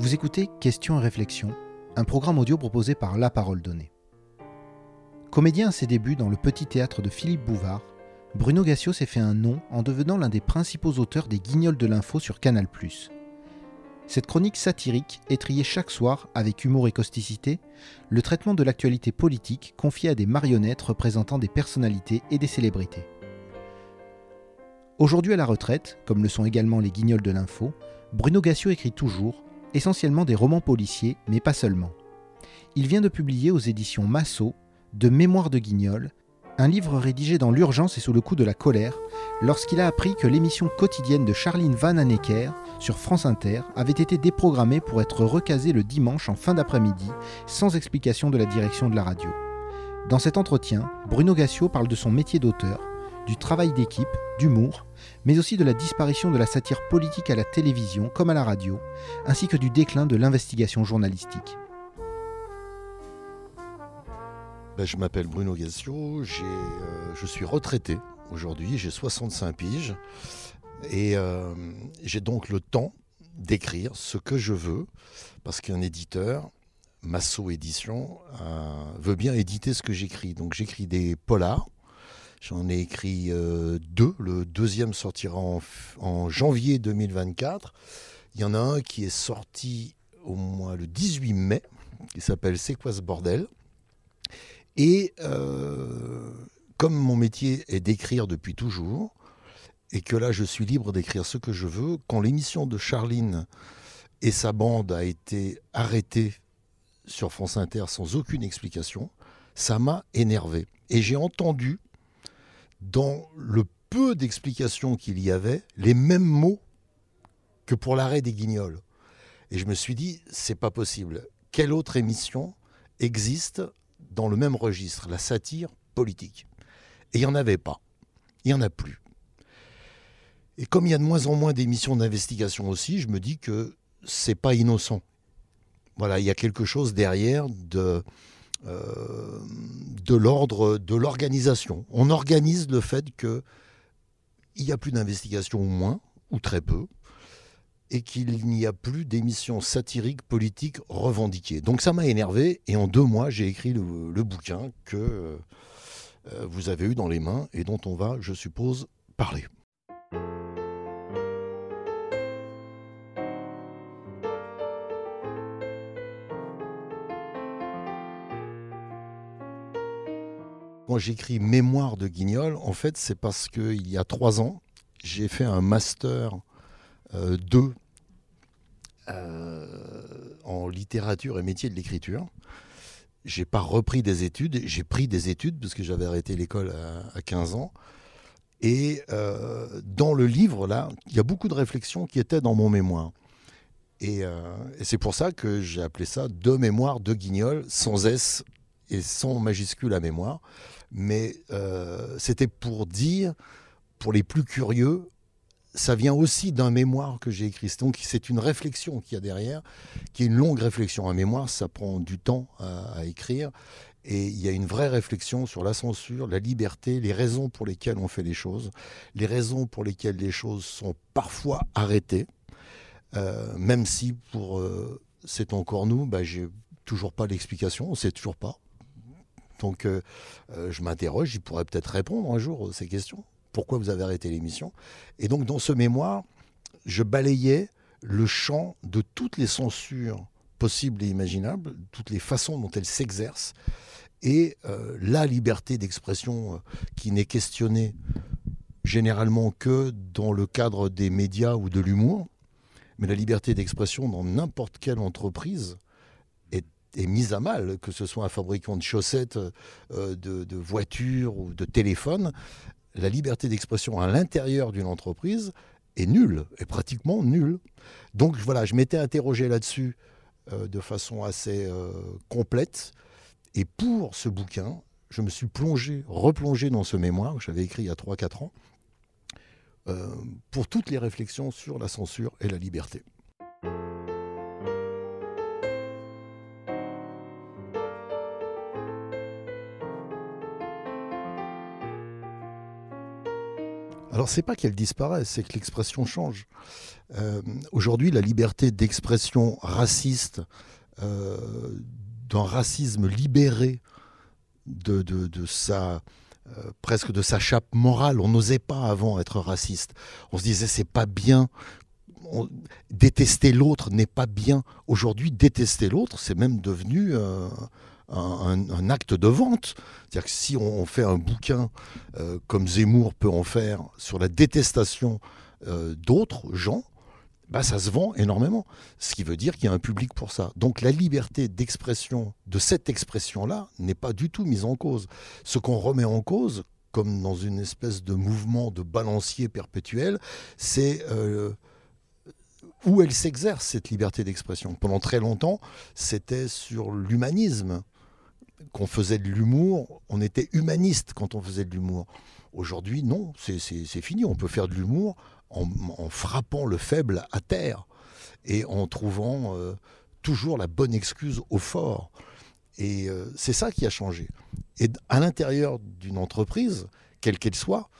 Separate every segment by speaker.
Speaker 1: Vous écoutez Questions et réflexions, un programme audio proposé par La Parole Donnée. Comédien à ses débuts dans le petit théâtre de Philippe Bouvard, Bruno Gassio s'est fait un nom en devenant l'un des principaux auteurs des Guignols de l'info sur Canal+. Cette chronique satirique étriait chaque soir, avec humour et causticité, le traitement de l'actualité politique confiée à des marionnettes représentant des personnalités et des célébrités. Aujourd'hui à la retraite, comme le sont également les Guignols de l'info, Bruno Gassio écrit toujours, essentiellement des romans policiers, mais pas seulement. Il vient de publier aux éditions Massot De Mémoire de Guignol, un livre rédigé dans l'urgence et sous le coup de la colère, lorsqu'il a appris que l'émission quotidienne de Charline Van Anecker sur France Inter avait été déprogrammée pour être recasée le dimanche en fin d'après-midi, sans explication de la direction de la radio. Dans cet entretien, Bruno Gassio parle de son métier d'auteur, du travail d'équipe, d'humour, mais aussi de la disparition de la satire politique à la télévision comme à la radio, ainsi que du déclin de l'investigation journalistique.
Speaker 2: Ben, je m'appelle Bruno Gassio, euh, je suis retraité aujourd'hui, j'ai 65 piges, et euh, j'ai donc le temps d'écrire ce que je veux, parce qu'un éditeur, Masso Édition, euh, veut bien éditer ce que j'écris. Donc j'écris des polars, J'en ai écrit euh, deux. Le deuxième sortira en, janvier 2024. Il y en a un qui est sorti au moins le 18 mai, qui s'appelle C'est quoi ce bordel? Et euh, comme mon métier est d'écrire depuis toujours, et que là je suis libre d'écrire ce que je veux, quand l'émission de Charline et sa bande a été arrêtée sur France Inter sans aucune explication, ça m'a énervé. Et j'ai entendu dans le peu d'explications qu'il y avait, les mêmes mots que pour l'arrêt des guignols. Et je me suis dit, c'est pas possible. Quelle autre émission existe dans le même registre, la satire politique? Et il n'y en avait pas. Il n'y en a plus. Et comme il y a de moins en moins d'émissions d'investigation aussi, je me dis que c'est pas innocent. Voilà, il y a quelque chose derrière de, de l'ordre de l'organisation. On organise le fait qu'il n'y a plus d'investigation ou moins, ou très peu, et qu'il n'y a plus d'émissions satiriques politiques revendiquées. Donc ça m'a énervé, et en deux mois, j'ai écrit le, le, bouquin que euh, vous avez eu dans les mains et dont on va, je suppose, parler. Quand j'écris Mémoire de Guignol, en fait, c'est parce qu'il y a trois ans, j'ai fait un master 2 euh, euh, en littérature et métier de l'écriture. J'ai pas repris des études, j'ai pris des études parce que j'avais arrêté l'école à, 15 ans. Et euh, dans le livre, là, il y a beaucoup de réflexions qui étaient dans mon mémoire. Et, et c'est pour ça que j'ai appelé ça De mémoire de Guignol, sans S et sans majuscule à mémoire mais euh, c'était pour dire, pour les plus curieux, ça vient aussi d'un mémoire que j'ai écrit. Donc c'est une réflexion qu'il y a derrière, qui est une longue réflexion. Un mémoire, ça prend du temps à, écrire. Et il y a une vraie réflexion sur la censure, la liberté, les raisons pour lesquelles on fait les choses, les raisons pour lesquelles les choses sont parfois arrêtées, euh, même si pour euh, C'est encore nous, bah, j'ai toujours pas l'explication, on sait toujours pas. Donc euh, euh, je m'interroge, il pourrait peut-être répondre un jour à ces questions. Pourquoi vous avez arrêté l'émission? Et donc dans ce mémoire, je balayais le champ de toutes les censures possibles et imaginables, toutes les façons dont elles s'exercent, et euh, la liberté d'expression qui n'est questionnée généralement que dans le cadre des médias ou de l'humour, mais la liberté d'expression dans n'importe quelle entreprise est mise à mal, que ce soit un fabricant de chaussettes, euh, de, voitures ou de téléphones, la liberté d'expression à l'intérieur d'une entreprise est nulle, est pratiquement nulle. Donc voilà, je m'étais interrogé là-dessus euh, de façon assez euh, complète. Et pour ce bouquin, je me suis plongé, replongé dans ce mémoire que j'avais écrit il y a 3-4 ans, pour toutes les réflexions sur la censure et la liberté. Alors c'est pas qu'elle disparaît, c'est que l'expression change. Euh, aujourd'hui, la liberté d'expression raciste, euh, d'un racisme libéré de, de, sa euh, presque de sa chape morale. On n'osait pas avant être raciste. On se disait c'est pas bien. détester l'autre n'est pas bien. Aujourd'hui, détester l'autre, c'est même devenu un, acte de vente. C'est-à-dire que si on fait un bouquin comme Zemmour peut en faire sur la détestation d'autres gens, bah, ça se vend énormément. Ce qui veut dire qu'il y a un public pour ça. Donc la liberté d'expression de cette expression-là n'est pas du tout mise en cause. Ce qu'on remet en cause, comme dans une espèce de mouvement de balancier perpétuel, c'est euh, où elle s'exerce, cette liberté d'expression. Pendant très longtemps, c'était sur l'humanisme qu'on faisait de l'humour. On était humaniste quand on faisait de l'humour. Aujourd'hui, non, c'est fini. On peut faire de l'humour en, frappant le faible à terre et en trouvant euh, toujours la bonne excuse au fort. Et euh, c'est ça qui a changé. Et à l'intérieur d'une entreprise, quelle qu'elle soit,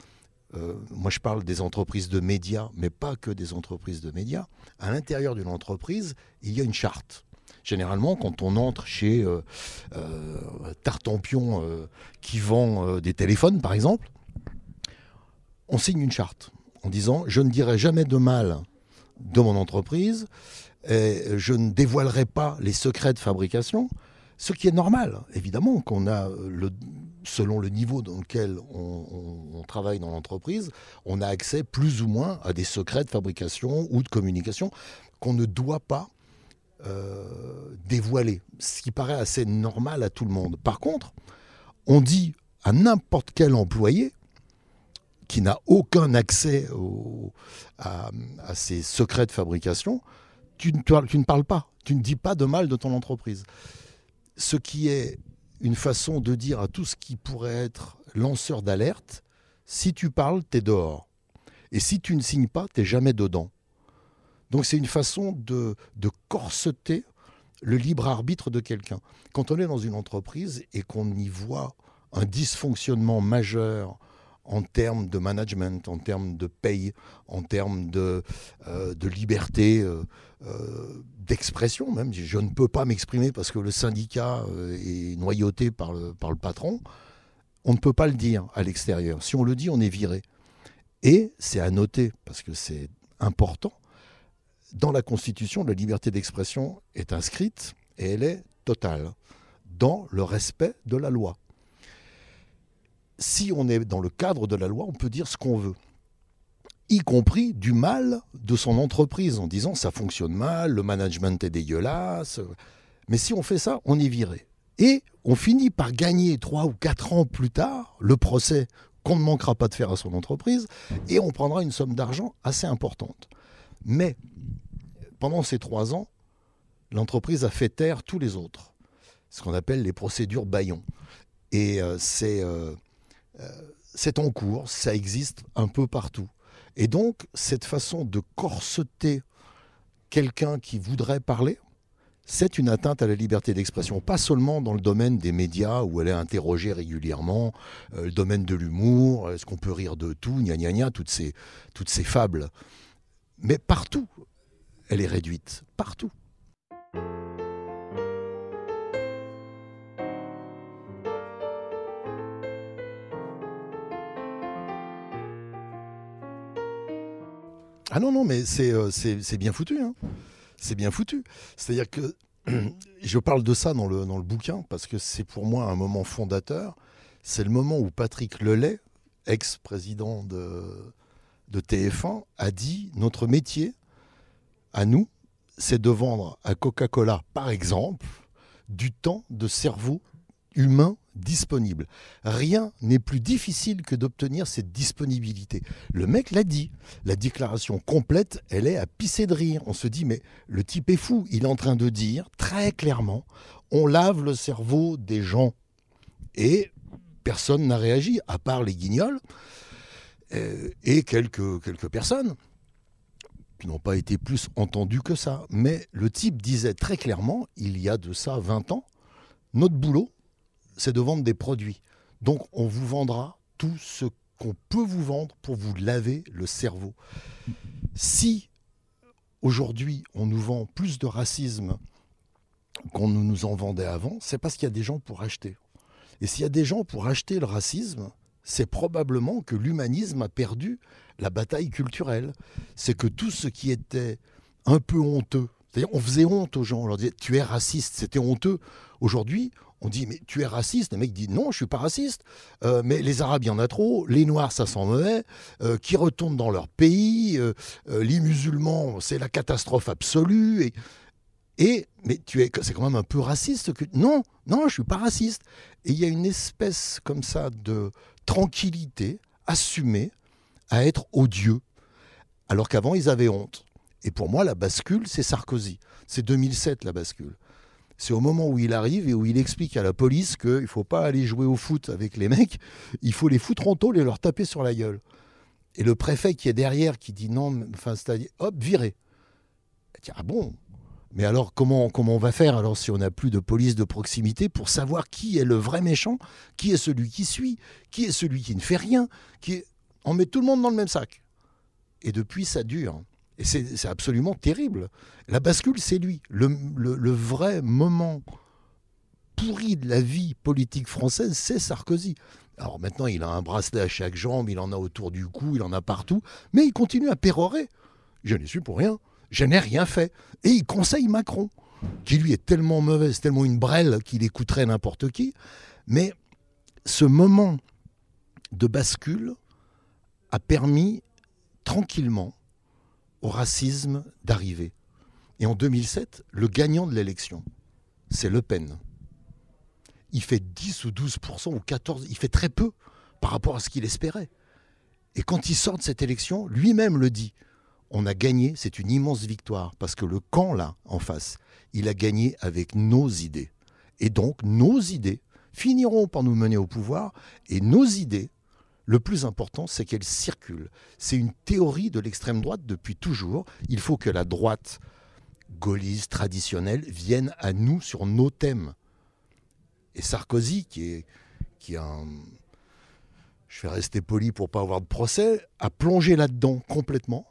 Speaker 2: euh, moi je parle des entreprises de médias, mais pas que des entreprises de médias, à l'intérieur d'une entreprise, il y a une charte. Généralement, quand on entre chez Tartampion qui vend des téléphones, par exemple, on signe une charte en disant je ne dirai jamais de mal de mon entreprise, je ne dévoilerai pas les secrets de fabrication, ce qui est normal, évidemment, qu'on a, le, selon le niveau dans lequel on, travaille dans l'entreprise, on a accès plus ou moins à des secrets de fabrication ou de communication qu'on ne doit pas euh, dévoiler, ce qui paraît assez normal à tout le monde. Par contre, on dit à n'importe quel employé, qui n'a aucun accès à, ces secrets de fabrication, tu ne, tu ne parles pas, tu ne dis pas de mal de ton entreprise. Ce qui est une façon de dire à tout ce qui pourrait être lanceur d'alerte, si tu parles, tu es dehors. Et si tu ne signes pas, tu n'es jamais dedans. Donc c'est une façon de, corseter le libre arbitre de quelqu'un. Quand on est dans une entreprise et qu'on y voit un dysfonctionnement majeur en termes de management, en termes de paye, en termes de, euh, liberté euh, euh, d'expression même. Je ne peux pas m'exprimer parce que le syndicat est noyauté par le patron. On ne peut pas le dire à l'extérieur. Si on le dit, on est viré. Et c'est à noter, parce que c'est important, dans la Constitution, la liberté d'expression est inscrite et elle est totale, dans le respect de la loi si on est dans le cadre de la loi, on peut dire ce qu'on veut y compris du mal de son entreprise en disant ça fonctionne mal, le management est dégueulasse. Mais si on fait ça, on est viré. Et on finit par gagner trois ou quatre ans plus tard le procès qu'on ne manquera pas de faire à son entreprise et on prendra une somme d'argent assez importante. Mais pendant ces trois ans, l'entreprise a fait taire tous les autres, ce qu'on appelle les procédures Bayon. Et euh, c'est euh, euh, c'est en cours, ça existe un peu partout. Et donc, cette façon de corseter quelqu'un qui voudrait parler, c'est une atteinte à la liberté d'expression, pas seulement dans le domaine des médias où elle est interrogée régulièrement, le domaine de l'humour, est-ce qu'on peut rire de tout, gna gna gna, toutes ces fables, mais partout, elle est réduite, partout. Ah non, non, mais c'est euh, bien foutu. Hein. C'est bien foutu. C'est-à-dire que je parle de ça dans le, dans le bouquin parce que c'est pour moi un moment fondateur. C'est le moment où Patrick Lelay, ex-président de, de TF1, a dit Notre métier, à nous, c'est de vendre à Coca-Cola, par exemple, du temps de cerveau humain disponible. Rien n'est plus difficile que d'obtenir cette disponibilité. Le mec l'a dit. La déclaration complète, elle est à pisser de rire. On se dit, mais le type est fou. Il est en train de dire très clairement, on lave le cerveau des gens. Et personne n'a réagi, à part les guignols et quelques, quelques personnes qui n'ont pas été plus entendus que ça. Mais le type disait très clairement, il y a de ça 20 ans, notre boulot, c'est de vendre des produits. Donc on vous vendra tout ce qu'on peut vous vendre pour vous laver le cerveau. Si aujourd'hui on nous vend plus de racisme qu'on ne nous en vendait avant, c'est parce qu'il y a des gens pour acheter. Et s'il y a des gens pour acheter le racisme, c'est probablement que l'humanisme a perdu la bataille culturelle. C'est que tout ce qui était un peu honteux, c'est-à-dire on faisait honte aux gens, on leur disait tu es raciste, c'était honteux. Aujourd'hui, on dit mais tu es raciste, le mec dit non, je suis pas raciste. Euh, mais les Arabes, il y en a trop, les Noirs, ça sent mauvais, euh, qui retournent dans leur pays, euh, les musulmans, c'est la catastrophe absolue. Et, mais tu es, c'est quand même un peu raciste que non, non, je suis pas raciste. Et il y a une espèce comme ça de tranquillité assumée à être odieux, alors qu'avant ils avaient honte. Et pour moi, la bascule, c'est Sarkozy. C'est 2007 la bascule. C'est au moment où il arrive et où il explique à la police qu'il ne faut pas aller jouer au foot avec les mecs, il faut les foutre en tôle et leur taper sur la gueule. Et le préfet qui est derrière, qui dit non, enfin, c'est-à-dire, hop, viré. Ah bon? Mais alors, comment, comment on va faire alors si on n'a plus de police de proximité pour savoir qui est le vrai méchant, qui est celui qui suit, qui est celui qui ne fait rien qui est... On met tout le monde dans le même sac. Et depuis, ça dure. Et c'est absolument terrible. La bascule, c'est lui. Le, vrai moment pourri de la vie politique française, c'est Sarkozy. Alors maintenant, il a un bracelet à chaque jambe, il en a autour du cou, il en a partout, mais il continue à pérorer. Je n'ai su pour rien. Je n'ai rien fait. Et il conseille Macron, qui lui est tellement mauvais, tellement une brêle qu'il écouterait n'importe qui. Mais ce moment de bascule a permis tranquillement au racisme d'arriver. Et en 2007, le gagnant de l'élection, c'est Le Pen. Il fait 10 ou 12% ou 14 il fait très peu par rapport à ce qu'il espérait. Et quand il sort de cette élection, lui-même le dit. On a gagné, c'est une immense victoire, parce que le camp, là, en face, il a gagné avec nos idées. Et donc, nos idées finiront par nous mener au pouvoir, et nos idées le plus important, c'est qu'elle circule. C'est une théorie de l'extrême droite depuis toujours. Il faut que la droite gaulliste traditionnelle vienne à nous sur nos thèmes. Et Sarkozy, qui est, qui un... Je vais rester poli pour pas avoir de procès, a plongé là-dedans complètement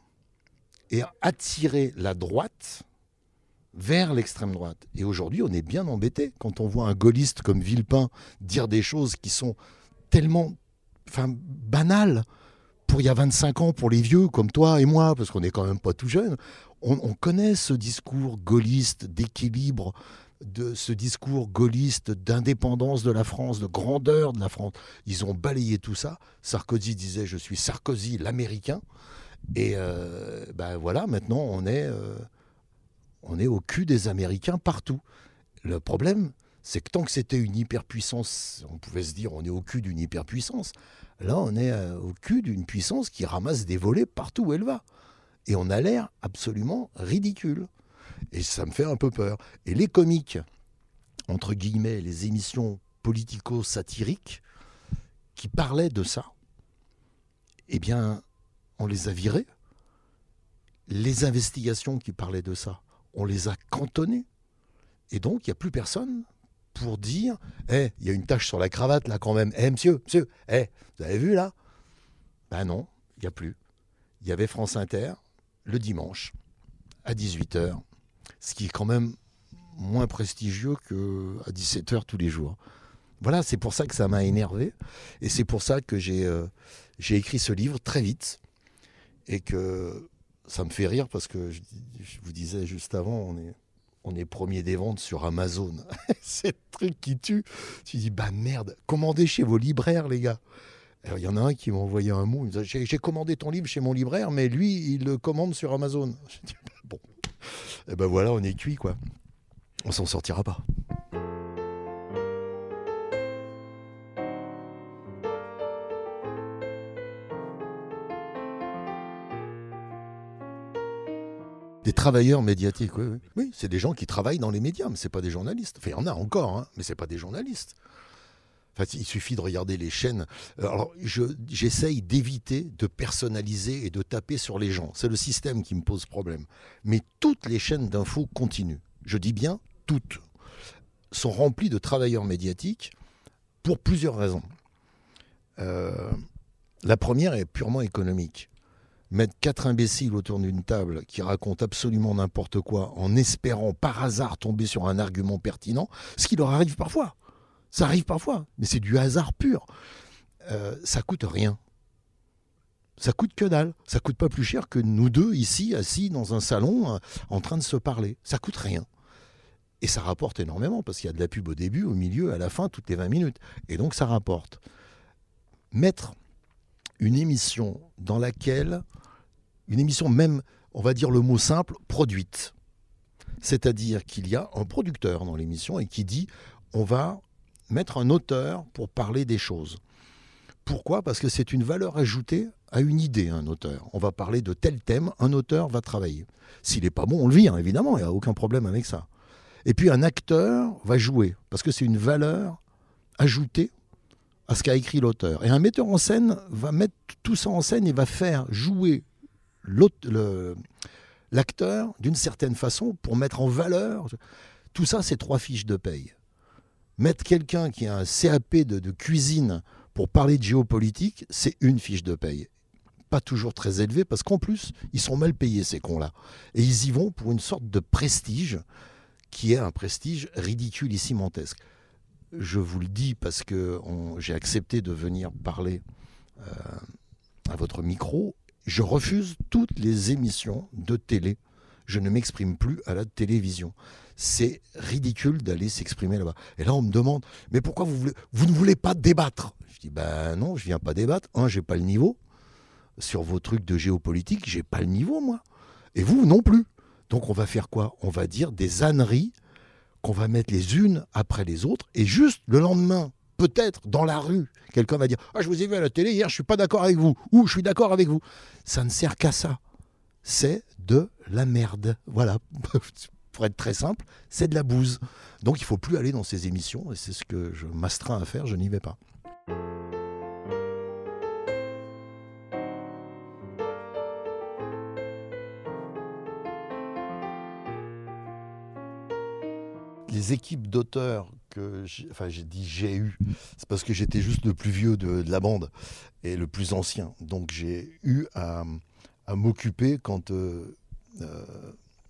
Speaker 2: et a attiré la droite vers l'extrême droite. Et aujourd'hui, on est bien embêté quand on voit un gaulliste comme Villepin dire des choses qui sont tellement enfin, banal pour il y a 25 ans, pour les vieux comme toi et moi, parce qu'on n'est quand même pas tout jeune. On, connaît ce discours gaulliste d'équilibre, de ce discours gaulliste d'indépendance de la France, de grandeur de la France. Ils ont balayé tout ça. Sarkozy disait Je suis Sarkozy l'Américain. Et euh, ben voilà, maintenant on est, euh, on est au cul des Américains partout. Le problème, c'est que tant que c'était une hyperpuissance, on pouvait se dire on est au cul d'une hyperpuissance. Là, on est euh, au cul d'une puissance qui ramasse des volets partout où elle va. Et on a l'air absolument ridicule. Et ça me fait un peu peur. Et les comiques, entre guillemets, les émissions politico-satiriques, qui parlaient de ça, eh bien, on les a virés. Les investigations qui parlaient de ça, on les a cantonnées. Et donc, il n'y a plus personne pour dire Eh, il y a une tache sur la cravate là quand même. Eh, monsieur, monsieur, eh, vous avez vu là? Ben non, il n'y a plus. Il y avait France Inter le dimanche à 18h, ce qui est quand même moins prestigieux qu'à 17h tous les jours. Voilà, c'est pour ça que ça m'a énervé et c'est pour ça que j'ai euh, j'ai écrit ce livre très vite et que ça me fait rire parce que je, vous disais juste avant, on est premier des ventes sur Amazon. c'est le truc qui tue. Tu dis, bah merde, commandez chez vos libraires, les gars. Alors, il y en a un qui m'a envoyé un mot. J'ai commandé ton livre chez mon libraire, mais lui, il le commande sur Amazon. Bah, bon. Et eh ben voilà, on est cuit, quoi. On s'en sortira pas. Des travailleurs médiatiques, oui. Oui, c'est des gens qui travaillent dans les médias, mais ce pas des journalistes. Enfin, il y en a encore, hein, mais ce pas des journalistes. Enfin, il suffit de regarder les chaînes. Alors, j'essaye d'éviter de personnaliser et de taper sur les gens. C'est le système qui me pose problème. Mais toutes les chaînes d'infos continuent. Je dis bien toutes. Sont remplies de travailleurs médiatiques pour plusieurs raisons. Euh, La première est purement économique. Mettre quatre imbéciles autour d'une table qui racontent absolument n'importe quoi en espérant par hasard tomber sur un argument pertinent, ce qui leur arrive parfois. Ça arrive parfois, mais c'est du hasard pur. Euh, ça coûte rien. Ça coûte que dalle. Ça coûte pas plus cher que nous deux ici, assis dans un salon, euh, en train de se parler. Ça coûte rien. Et ça rapporte énormément, parce qu'il y a de la pub au début, au milieu, à la fin, toutes les 20 minutes. Et donc ça rapporte. Mettre une émission dans laquelle, une émission même, on va dire le mot simple, produite. C'est-à-dire qu'il y a un producteur dans l'émission et qui dit on va mettre un auteur pour parler des choses. Pourquoi? Parce que c'est une valeur ajoutée à une idée, un auteur. On va parler de tel thème, un auteur va travailler. S'il n'est pas bon, on le vire, évidemment, il n'y a aucun problème avec ça. Et puis un acteur va jouer, parce que c'est une valeur ajoutée à ce qu'a écrit l'auteur. Et un metteur en scène va mettre tout ça en scène et va faire jouer l'acteur d'une certaine façon pour mettre en valeur. Tout ça, c'est trois fiches de paye. Mettre quelqu'un qui a un CAP de, cuisine pour parler de géopolitique, c'est une fiche de paye. Pas toujours très élevée, parce qu'en plus, ils sont mal payés, ces cons-là. Et ils y vont pour une sorte de prestige qui est un prestige ridiculissimantesque je vous le dis parce que j'ai accepté de venir parler euh, à votre micro. Je refuse toutes les émissions de télé. Je ne m'exprime plus à la télévision. C'est ridicule d'aller s'exprimer là-bas. Et là, on me demande, mais pourquoi vous, ne voulez pas débattre? Je dis, ben non, je viens pas débattre. Un, j'ai pas le niveau. Sur vos trucs de géopolitique, j'ai pas le niveau, moi. Et vous non plus. Donc on va faire quoi? On va dire des âneries qu'on va mettre les unes après les autres, et juste le lendemain, peut-être dans la rue, quelqu'un va dire Ah, je vous ai vu à la télé hier, je suis pas d'accord avec vous, ou je suis d'accord avec vous. Ça ne sert qu'à ça. C'est de la merde. Voilà. Pour être très simple, c'est de la bouse. Donc il faut plus aller dans ces émissions, et c'est ce que je m'astreins à faire, je n'y vais pas. Les équipes d'auteurs que enfin j'ai dit j'ai eu, c'est parce que j'étais juste le plus vieux de, la bande et le plus ancien. Donc j'ai eu à, m'occuper quand euh, euh,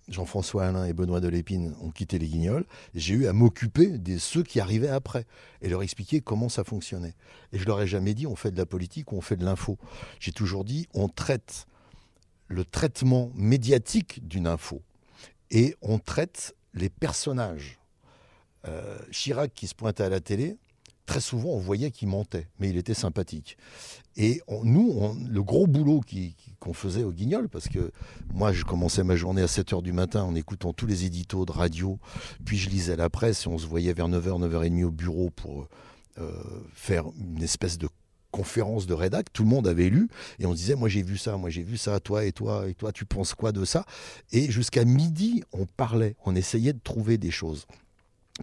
Speaker 2: Jean-François Alain et Benoît Delépine ont quitté les Guignols. J'ai eu à m'occuper de ceux qui arrivaient après et leur expliquer comment ça fonctionnait. Et je leur ai jamais dit on fait de la politique ou on fait de l'info. J'ai toujours dit on traite le traitement médiatique d'une info et on traite les personnages euh, Chirac qui se pointait à la télé, très souvent on voyait qu'il mentait, mais il était sympathique. Et nous, le gros boulot qu'on faisait au Guignol, parce que moi je commençais ma journée à 7h du matin en écoutant tous les éditos de radio, puis je lisais la presse et on se voyait vers 9h, 9h30 au bureau pour euh, faire une espèce de conférence de rédac, tout le monde avait lu, et on disait, moi j'ai vu ça, moi j'ai vu ça, toi et toi, et toi tu penses quoi de ça? Et jusqu'à midi, on parlait, on essayait de trouver des choses.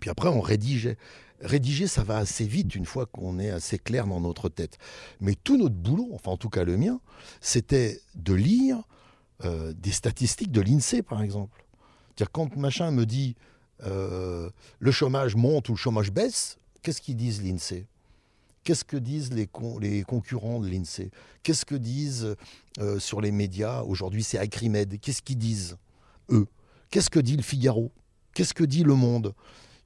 Speaker 2: Puis après, on rédigeait. Rédiger, ça va assez vite une fois qu'on est assez clair dans notre tête. Mais tout notre boulot, enfin en tout cas le mien, c'était de lire euh, des statistiques de l'INSEE, par exemple. quand machin me dit euh, le chômage monte ou le chômage baisse, qu'est-ce qu'ils disent l'INSEE? Qu'est-ce que disent les, les concurrents de l'INSEE? Qu'est-ce que disent euh, sur les médias? Aujourd'hui, c'est Acrimed. Qu'est-ce qu'ils disent, eux? Qu'est-ce que dit le Figaro? Qu'est-ce que dit Le Monde?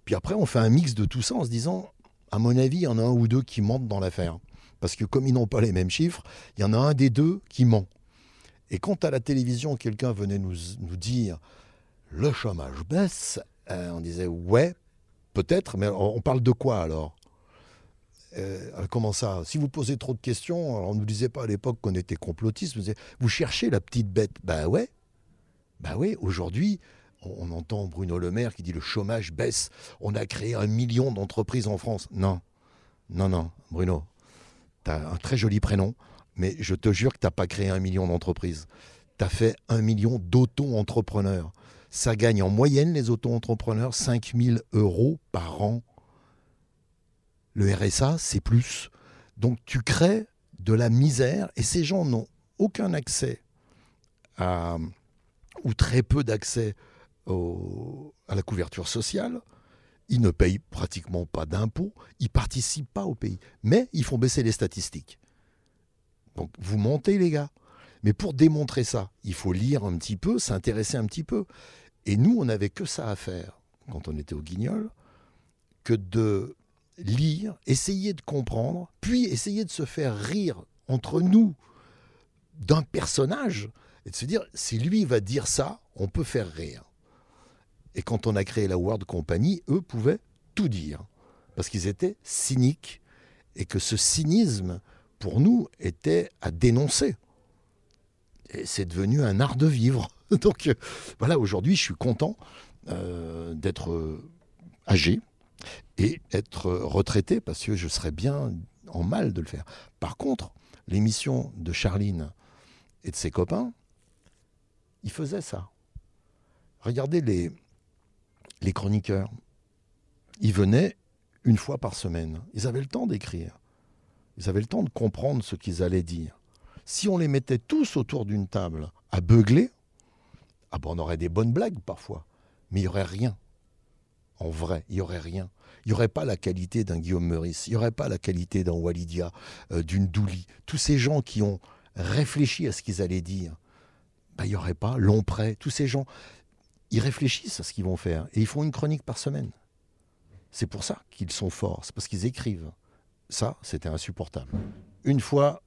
Speaker 2: Puis après, on fait un mix de tout ça en se disant, à mon avis, il y en a un ou deux qui mentent dans l'affaire. Parce que comme ils n'ont pas les mêmes chiffres, il y en a un des deux qui ment. Et quand à la télévision, quelqu'un venait nous, dire le chômage baisse, euh, on disait ouais, peut-être, mais on, parle de quoi alors? Euh, Comment ça? Si vous posez trop de questions, on ne nous disait pas à l'époque qu'on était complotiste, vous, vous cherchez la petite bête? Ben ouais, ben ouais, aujourd'hui, on entend Bruno Le Maire qui dit le chômage baisse, on a créé un million d'entreprises en France. Non, non, non, Bruno, tu as un très joli prénom, mais je te jure que tu n'as pas créé un million d'entreprises. Tu as fait un million d'auto-entrepreneurs. Ça gagne en moyenne, les auto-entrepreneurs, 5000 euros par an. Le RSA, c'est plus. Donc tu crées de la misère et ces gens n'ont aucun accès ou très peu d'accès à la couverture sociale, ils ne payent pratiquement pas d'impôts, ils participent pas au pays, mais ils font baisser les statistiques. Donc vous montez les gars. Mais pour démontrer ça, il faut lire un petit peu, s'intéresser un petit peu. Et nous, on n'avait que ça à faire quand on était au Guignol, que de lire, essayer de comprendre, puis essayer de se faire rire entre nous d'un personnage et de se dire si lui va dire ça, on peut faire rire. Et quand on a créé la World Company, eux pouvaient tout dire parce qu'ils étaient cyniques et que ce cynisme pour nous était à dénoncer. Et c'est devenu un art de vivre. Donc euh, voilà, aujourd'hui, je suis content euh, d'être âgé et être retraité parce que je serais bien en mal de le faire. Par contre, l'émission de Charline et de ses copains, ils faisaient ça. Regardez les, les chroniqueurs. Ils venaient une fois par semaine. Ils avaient le temps d'écrire. Ils avaient le temps de comprendre ce qu'ils allaient dire. Si on les mettait tous autour d'une table à beugler, ah ben on aurait des bonnes blagues parfois, mais il n'y aurait rien. En vrai, il n'y aurait rien. Il n'y aurait pas la qualité d'un Guillaume Meurice, il n'y aurait pas la qualité d'un Walidia, euh, d'une Douli. Tous ces gens qui ont réfléchi à ce qu'ils allaient dire, ben, il n'y aurait pas Lompré. Tous ces gens, ils réfléchissent à ce qu'ils vont faire et ils font une chronique par semaine. C'est pour ça qu'ils sont forts, c'est parce qu'ils écrivent. Ça, c'était insupportable. Une fois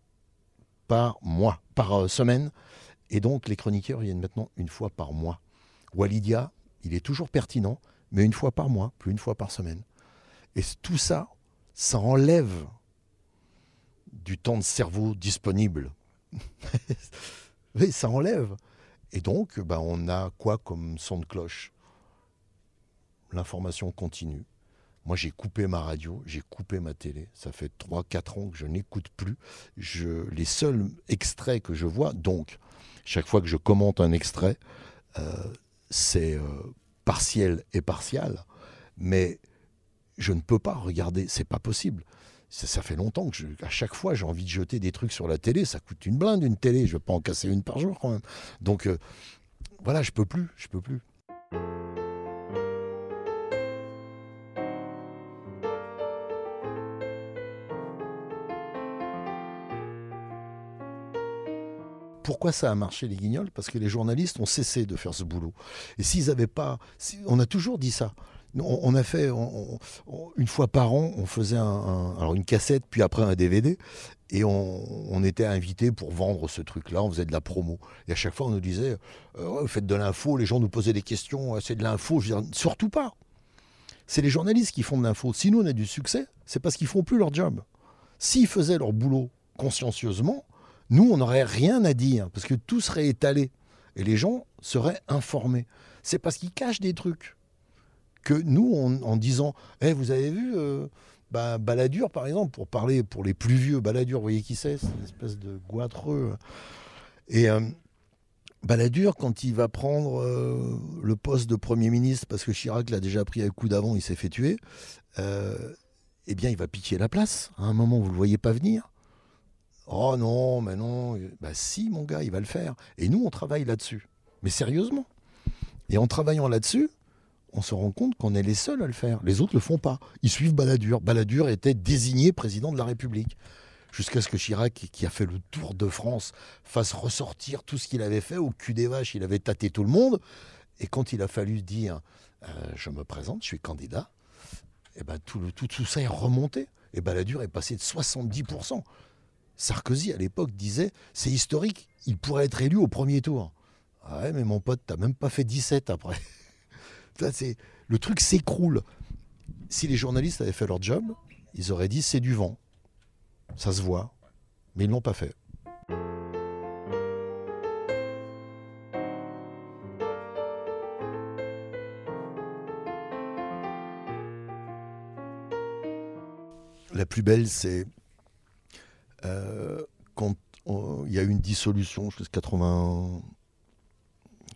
Speaker 2: par mois, par euh, semaine. Et donc, les chroniqueurs viennent maintenant une fois par mois. Walidia, il est toujours pertinent, mais une fois par mois, plus une fois par semaine. Et tout ça, ça enlève du temps de cerveau disponible. oui, ça enlève. Et donc, ben, on a quoi comme son de cloche? L'information continue. Moi, j'ai coupé ma radio, j'ai coupé ma télé. Ça fait 3-4 ans que je n'écoute plus. Je, les seuls extraits que je vois, donc, chaque fois que je commente un extrait, euh, c'est euh, partiel et partial. Mais je ne peux pas regarder, c'est pas possible. Ça, fait longtemps que, à chaque fois, j'ai envie de jeter des trucs sur la télé. Ça coûte une blinde une télé. Je ne vais pas en casser une par jour quand même. Donc, euh, voilà, je peux plus, je peux plus. Pourquoi ça a marché les guignols? Parce que les journalistes ont cessé de faire ce boulot. Et s'ils n'avaient pas... on a toujours dit ça. On, a fait une fois par an, on faisait une cassette, puis après un DVD, et on, était invité pour vendre ce truc-là. On faisait de la promo. Et à chaque fois, on nous disait euh, faites de l'info. Les gens nous posaient des questions. C'est de l'info. Je veux dire, surtout pas. C'est les journalistes qui font de l'info. Si nous on a du succès, c'est parce qu'ils font plus leur job. S'ils faisaient leur boulot consciencieusement, nous, on n'aurait rien à dire, parce que tout serait étalé, et les gens seraient informés. C'est parce qu'ils cachent des trucs que nous, en disant, eh, vous avez vu, euh, bah, Balladur, par exemple, pour parler pour les plus vieux, Balladur, vous voyez qui c'est? C'est une espèce de goitreux. Et euh, Balladur, quand il va prendre euh, le poste de Premier ministre, parce que Chirac l'a déjà pris à coup d'avant, il s'est fait tuer, eh bien, il va piquer la place. À un moment, vous ne le voyez pas venir. Oh non, mais non. Bah si, mon gars, il va le faire. Et nous, on travaille là-dessus. Mais sérieusement. Et en travaillant là-dessus, on se rend compte qu'on est les seuls à le faire. Les autres ne le font pas. Ils suivent Balladur. Balladur était désigné président de la République. Jusqu'à ce que Chirac, qui a fait le tour de France, fasse ressortir tout ce qu'il avait fait au cul des vaches. Il avait tâté tout le monde. Et quand il a fallu dire euh, je me présente, je suis candidat, et eh ben tout, tout, ça est remonté. Et Balladur est passé de 70%. Sarkozy, à l'époque, disait c'est historique, il pourrait être élu au premier tour. Ah ouais, mais mon pote, t'as même pas fait 17 après. Le truc s'écroule. Si les journalistes avaient fait leur job, ils auraient dit c'est du vent. Ça se voit. Mais ils l'ont pas fait. La plus belle, c'est euh, quand il y a eu une dissolution, je sais 80.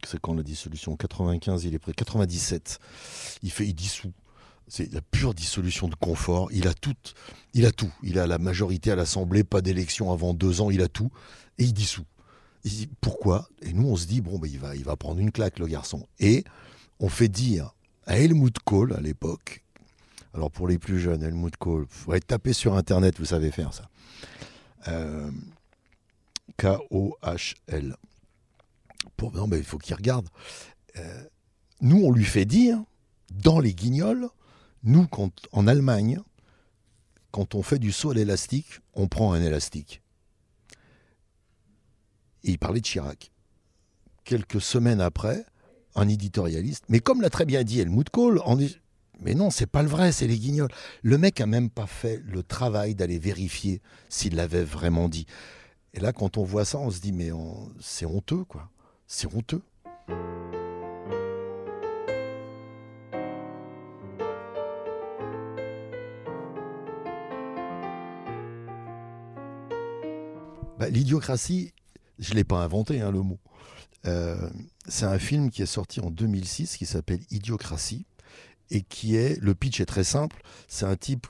Speaker 2: C'est quand la dissolution 95, il est prêt. 97, il fait, il dissout. C'est la pure dissolution de confort. Il a tout. Il a tout. Il a la majorité à l'Assemblée, pas d'élection avant deux ans. Il a tout et il dissout. pourquoi? Et nous, on se dit bon, ben, il va, il va prendre une claque, le garçon. Et on fait dire à Helmut Kohl à l'époque. Alors pour les plus jeunes, Helmut Kohl, être tapé sur Internet, vous savez faire ça. Euh, K-O-H-L. Pour, non, mais il faut qu'il regarde. Euh, nous, on lui fait dire, dans les guignols, nous, quand, en Allemagne, quand on fait du saut à l'élastique, on prend un élastique. Et il parlait de Chirac. Quelques semaines après, un éditorialiste, mais comme l'a très bien dit Helmut Kohl, on dit, mais non, c'est pas le vrai, c'est les guignols. Le mec a même pas fait le travail d'aller vérifier s'il l'avait vraiment dit. Et là, quand on voit ça, on se dit, mais c'est honteux, quoi. C'est honteux. Bah, l'idiocratie, je ne l'ai pas inventé, hein, le mot. Euh, c'est un film qui est sorti en 2006 qui s'appelle Idiocratie et qui est, le pitch est très simple, c'est un type,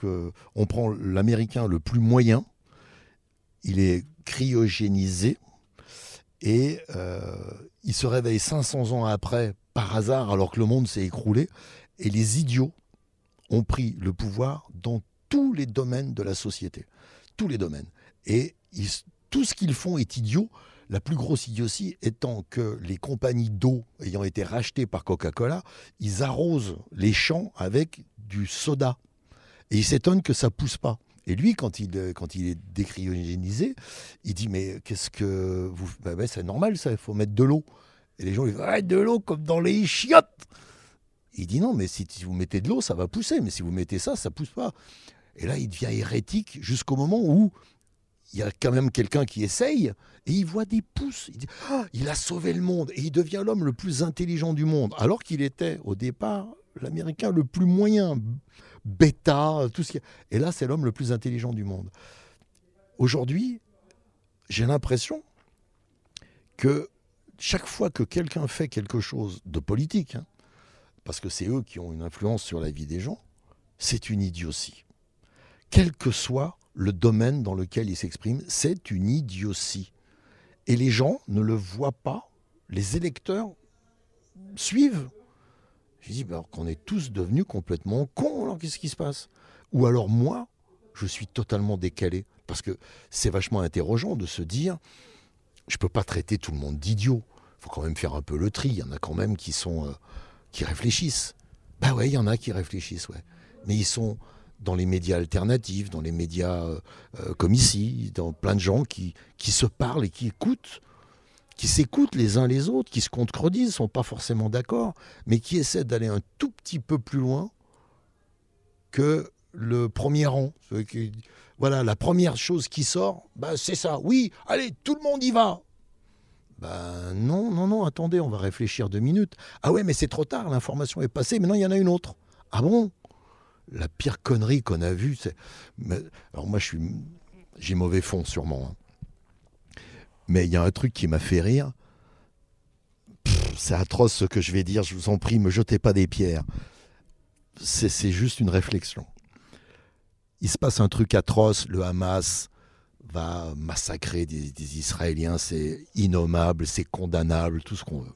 Speaker 2: on prend l'américain le plus moyen, il est cryogénisé et euh, il se réveille 500 ans après par hasard alors que le monde s'est écroulé et les idiots ont pris le pouvoir dans tous les domaines de la société, tous les domaines. Et tout ce qu'ils font est idiot. La plus grosse idiotie étant que les compagnies d'eau ayant été rachetées par Coca-Cola, ils arrosent les champs avec du soda. Et ils s'étonnent que ça pousse pas. Et lui, quand il, quand il est décryogénisé, il dit Mais qu'est-ce que vous. Bah, bah, c'est normal, ça, il faut mettre de l'eau. Et les gens lui disent ah, De l'eau comme dans les chiottes Il dit Non, mais si vous mettez de l'eau, ça va pousser. Mais si vous mettez ça, ça pousse pas. Et là, il devient hérétique jusqu'au moment où il y a quand même quelqu'un qui essaye et il voit des pousses. Il dit ah, il a sauvé le monde et il devient l'homme le plus intelligent du monde, alors qu'il était au départ l'Américain le plus moyen, bêta, tout ce qui. Et là, c'est l'homme le plus intelligent du monde. Aujourd'hui, j'ai l'impression que chaque fois que quelqu'un fait quelque chose de politique, hein, parce que c'est eux qui ont une influence sur la vie des gens, c'est une idiotie. Quel que soit le domaine dans lequel il s'exprime, c'est une idiotie. Et les gens ne le voient pas, les électeurs suivent. Je dis bah, qu'on est tous devenus complètement cons, alors qu'est-ce qui se passe? Ou alors moi, je suis totalement décalé, parce que c'est vachement interrogeant de se dire, je ne peux pas traiter tout le monde d'idiot. Il faut quand même faire un peu le tri. Il y en a quand même qui sont euh, qui réfléchissent. Bah ouais, il y en a qui réfléchissent, ouais. Mais ils sont dans les médias alternatifs, dans les médias euh, euh, comme ici, dans plein de gens qui, qui se parlent et qui écoutent, qui s'écoutent les uns les autres, qui se contredisent, sont pas forcément d'accord, mais qui essaient d'aller un tout petit peu plus loin que le premier rang. Voilà, la première chose qui sort, bah, c'est ça. Oui, allez, tout le monde y va. Ben non, non, non, attendez, on va réfléchir deux minutes. Ah ouais, mais c'est trop tard, l'information est passée, maintenant il y en a une autre. Ah bon? La pire connerie qu'on a vue, c'est. Alors moi, j'ai mauvais fond sûrement. Hein. Mais il y a un truc qui m'a fait rire. C'est atroce ce que je vais dire. Je vous en prie, me jetez pas des pierres. C'est juste une réflexion. Il se passe un truc atroce. Le Hamas va massacrer des, Israéliens. C'est innommable, c'est condamnable, tout ce qu'on veut.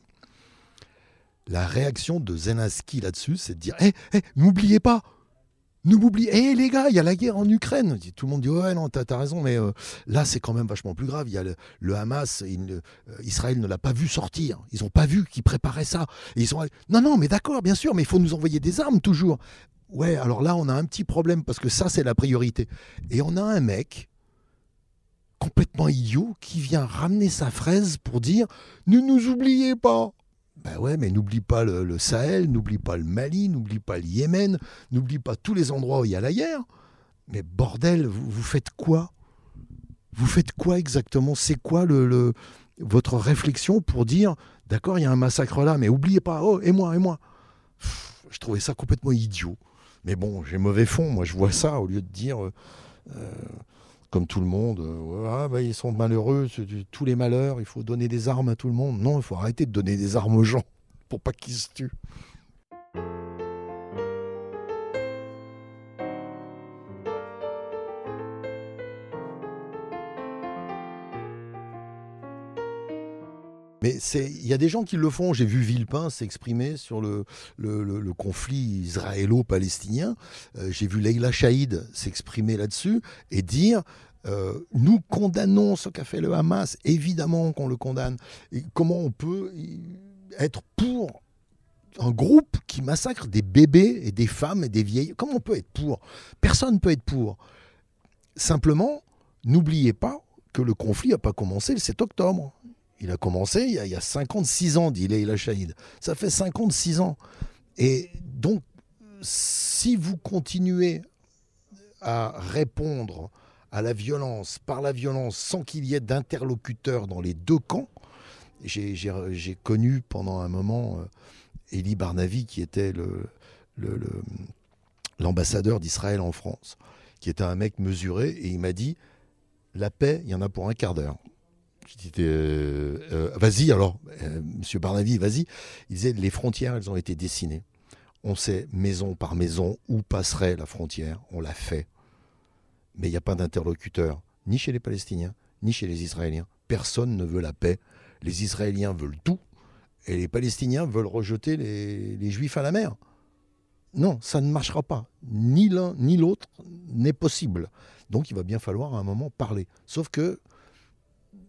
Speaker 2: La réaction de Zelensky là-dessus, c'est de dire Hé, eh, n'oubliez pas, nous m'oubliez. Eh les gars, il y a la guerre en Ukraine. Tout le monde dit ouais non, t'as as raison, mais euh, là c'est quand même vachement plus grave. Il y a le, Hamas, euh, Israël ne l'a pas vu sortir. Ils n'ont pas vu qu'ils préparaient ça. ils sont non non, mais d'accord, bien sûr, mais il faut nous envoyer des armes toujours. Ouais, alors là on a un petit problème parce que ça c'est la priorité. Et on a un mec complètement idiot qui vient ramener sa fraise pour dire ne nous oubliez pas. Ben ouais, mais n'oublie pas le, Sahel, n'oublie pas le Mali, n'oublie pas le Yémen, n'oublie pas tous les endroits où il y a la guerre. Mais bordel, vous, faites quoi? Vous faites quoi exactement? C'est quoi le, votre réflexion pour dire, d'accord, il y a un massacre là, mais oubliez pas, oh, et moi, et moi? Je trouvais ça complètement idiot. Mais bon, j'ai mauvais fond, moi je vois ça au lieu de dire... Euh, euh, comme tout le monde, euh, ah, bah, ils sont malheureux, tous les malheurs, il faut donner des armes à tout le monde. Non, il faut arrêter de donner des armes aux gens pour pas qu'ils se tuent. Mais il y a des gens qui le font. J'ai vu Villepin s'exprimer sur le, conflit israélo-palestinien. Euh, j'ai vu Leila Chaïd s'exprimer là-dessus et dire euh, nous condamnons ce qu'a fait le Hamas. Évidemment qu'on le condamne. Comment on peut être pour un groupe qui massacre des bébés et des femmes et des vieilles? Comment on peut être pour? Personne ne peut être pour. Simplement, n'oubliez pas que le conflit n'a pas commencé le 7 octobre. Il a commencé il y a, 56 ans, dit Leila Shahid. Ça fait 56 ans. Et donc, si vous continuez à répondre à la violence par la violence sans qu'il y ait d'interlocuteurs dans les deux camps, j'ai connu pendant un moment euh, Elie Barnavi, qui était l'ambassadeur d'Israël en France, qui était un mec mesuré, et il m'a dit, la paix, il y en a pour un quart d'heure. Euh, euh, vas-y alors, euh, Monsieur Barnavi, vas-y. Il disait les frontières, elles ont été dessinées. On sait maison par maison où passerait la frontière. On l'a fait. Mais il n'y a pas d'interlocuteur, ni chez les Palestiniens, ni chez les Israéliens. Personne ne veut la paix. Les Israéliens veulent tout, et les Palestiniens veulent rejeter les Juifs à la mer. Non, ça ne marchera pas. Ni l'un ni l'autre n'est possible. Donc il va bien falloir à un moment parler. Sauf que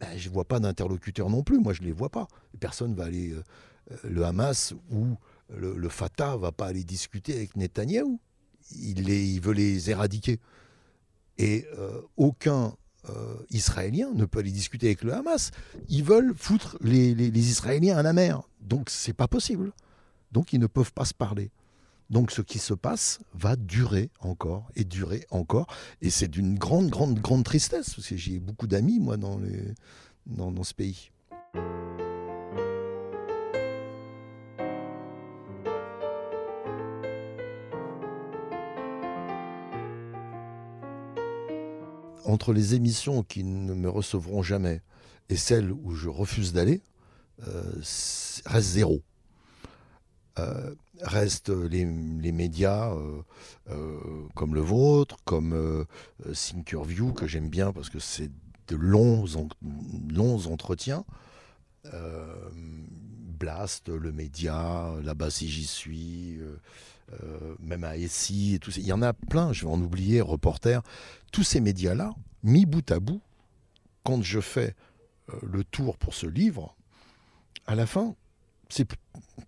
Speaker 2: ben, je ne vois pas d'interlocuteur non plus, moi je ne les vois pas. Personne va aller, euh, euh, le Hamas ou le, Fatah va pas aller discuter avec Netanyahou. Il, veut les éradiquer. Et euh, aucun Israélien ne peut aller discuter avec le Hamas. Ils veulent foutre les, les Israéliens à la mer. Donc c'est pas possible. Donc ils ne peuvent pas se parler. Donc ce qui se passe va durer encore et durer encore. Et c'est d'une grande, grande, grande tristesse, parce que j'ai beaucoup d'amis, moi, dans, dans, ce pays. Entre les émissions qui ne me recevront jamais et celles où je refuse d'aller, euh, reste zéro. Euh, restent les, médias euh, euh, comme le vôtre, comme Thinkerview, que j'aime bien parce que c'est de longs, longs entretiens. Blast, le média, là-bas si j'y suis, même à Essie, tout il y en a plein, je vais en oublier, reporters. Tous ces médias-là, mis bout à bout, quand je fais le tour pour ce livre, à la fin, c'est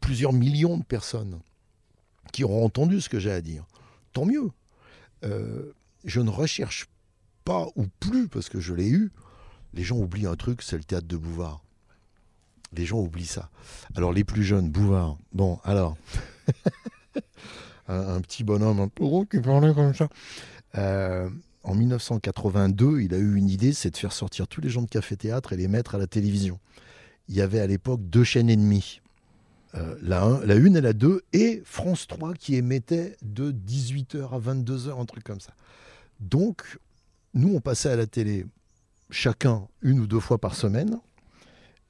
Speaker 2: plusieurs millions de personnes qui auront entendu ce que j'ai à dire. Tant mieux. Euh, je ne recherche pas ou plus, parce que je l'ai eu, les gens oublient un truc, c'est le théâtre de Bouvard. Les gens oublient ça. Alors les plus jeunes, Bouvard, bon, alors, un, petit bonhomme un peu gros qui parlait comme ça. Euh, en 1982, il a eu une idée, c'est de faire sortir tous les gens de café-théâtre et les mettre à la télévision. Il y avait à l'époque deux chaînes et demie. Euh, la, 1, la et la 2, et France 3 qui émettait de 18h à 22h, un truc comme ça. Donc, nous, on passait à la télé chacun une ou deux fois par semaine,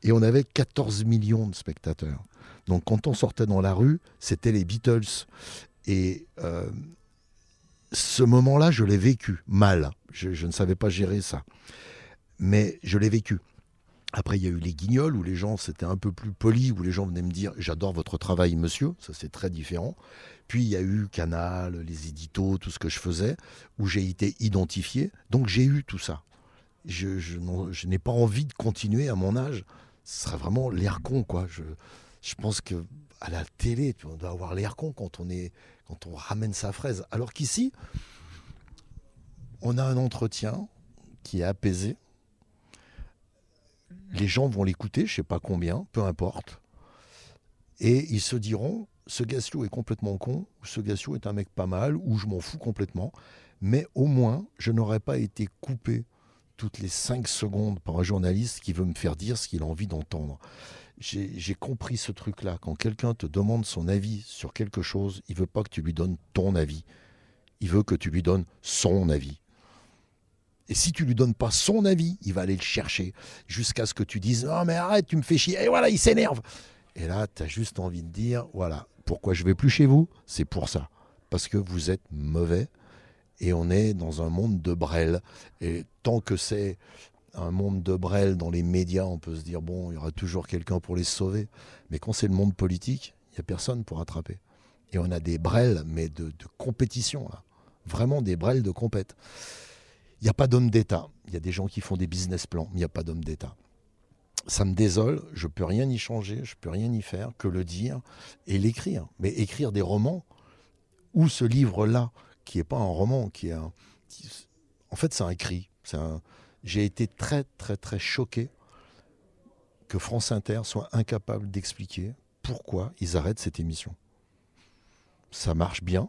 Speaker 2: et on avait 14 millions de spectateurs. Donc, quand on sortait dans la rue, c'était les Beatles. Et euh, ce moment-là, je l'ai vécu mal. je ne savais pas gérer ça. Mais je l'ai vécu. Après, il y a eu les guignols où les gens, c'était un peu plus poli, où les gens venaient me dire J'adore votre travail, monsieur. Ça, c'est très différent. Puis, il y a eu Canal, les éditos, tout ce que je faisais, où j'ai été identifié. Donc, j'ai eu tout ça. Je, je, n'ai pas envie de continuer à mon âge. Ce serait vraiment l'air con, quoi. Je, je pense que à la télé, on doit avoir l'air con quand on, est, quand on ramène sa fraise. Alors qu'ici, on a un entretien qui est apaisé les gens vont l'écouter, je ne sais pas combien, peu importe. Et ils se diront, ce Gassio est complètement con, ou ce Gassio est un mec pas mal, ou je m'en fous complètement. Mais au moins, je n'aurais pas été coupé toutes les cinq secondes par un journaliste qui veut me faire dire ce qu'il a envie d'entendre. J'ai compris ce truc-là. Quand quelqu'un te demande son avis sur quelque chose, il veut pas que tu lui donnes ton avis. Il veut que tu lui donnes son avis. Et si tu lui donnes pas son avis, il va aller le chercher jusqu'à ce que tu dises Non, mais arrête, tu me fais chier. Et voilà, il s'énerve. Et là, tu as juste envie de dire Voilà, pourquoi je vais plus chez vous? C'est pour ça. Parce que vous êtes mauvais et on est dans un monde de Brel. Et tant que c'est un monde de Brel dans les médias, on peut se dire, bon, il y aura toujours quelqu'un pour les sauver. Mais quand c'est le monde politique, il n'y a personne pour attraper. Et on a des Brel, mais de, compétition. Vraiment des Brel de compète. Il n'y a pas d'homme d'État. Il y a des gens qui font des business plans, mais il n'y a pas d'homme d'État. Ça me désole, je ne peux rien y changer, je ne peux rien y faire que le dire et l'écrire. Mais écrire des romans, ou ce livre-là, qui n'est pas un roman, qui est un. en fait, c'est un cri. J'ai été très, très, très choqué que France Inter soit incapable d'expliquer pourquoi ils arrêtent cette émission. Ça marche bien,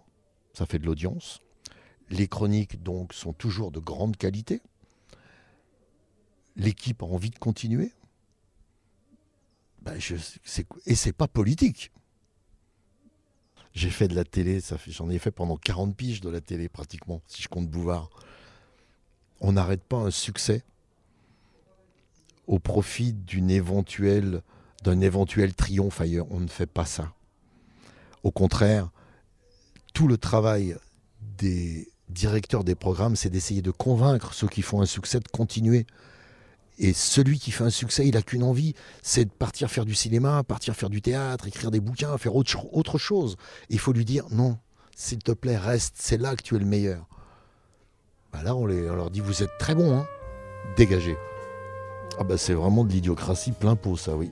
Speaker 2: ça fait de l'audience. Les chroniques, donc, sont toujours de grande qualité. L'équipe a envie de continuer. Ben, je, et c'est pas politique. J'ai fait de la télé, j'en ai fait pendant 40 piges de la télé pratiquement, si je compte Bouvard. On n'arrête pas un succès au profit d'une éventuelle, d'un éventuel triomphe ailleurs. On ne fait pas ça. Au contraire, tout le travail des directeurs des programmes, c'est d'essayer de convaincre ceux qui font un succès de continuer. Et celui qui fait un succès, il n'a qu'une envie, c'est de partir faire du cinéma, partir faire du théâtre, écrire des bouquins, faire autre, chose. il faut lui dire non, s'il te plaît, reste, c'est là que tu es le meilleur. Bah là, on, leur dit vous êtes très bon, hein dégagez. Ah bah c'est vraiment de l'idiocratie plein pot, ça, oui.